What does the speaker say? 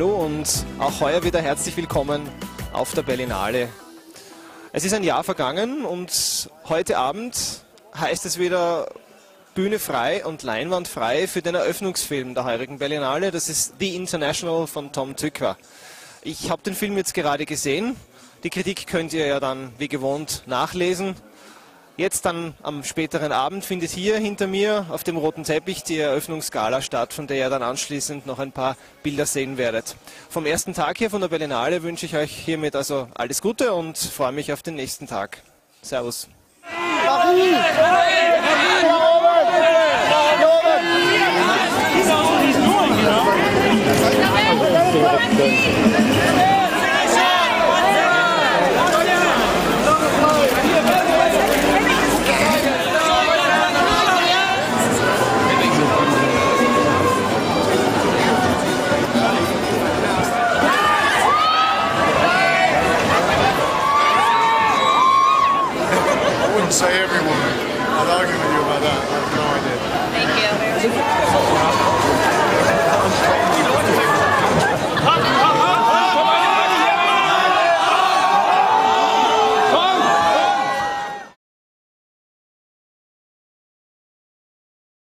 und auch heuer wieder herzlich willkommen auf der Berlinale. Es ist ein Jahr vergangen und heute Abend heißt es wieder Bühne frei und Leinwand frei für den Eröffnungsfilm der heurigen Berlinale. Das ist The International von Tom Tykwer. Ich habe den Film jetzt gerade gesehen. Die Kritik könnt ihr ja dann wie gewohnt nachlesen. Jetzt dann am späteren Abend findet hier hinter mir auf dem roten Teppich die Eröffnungsgala statt, von der ihr dann anschließend noch ein paar Bilder sehen werdet. Vom ersten Tag hier von der Berlinale wünsche ich euch hiermit also alles Gute und freue mich auf den nächsten Tag. Servus. Say every woman. I'd argue with you about that. I have no idea.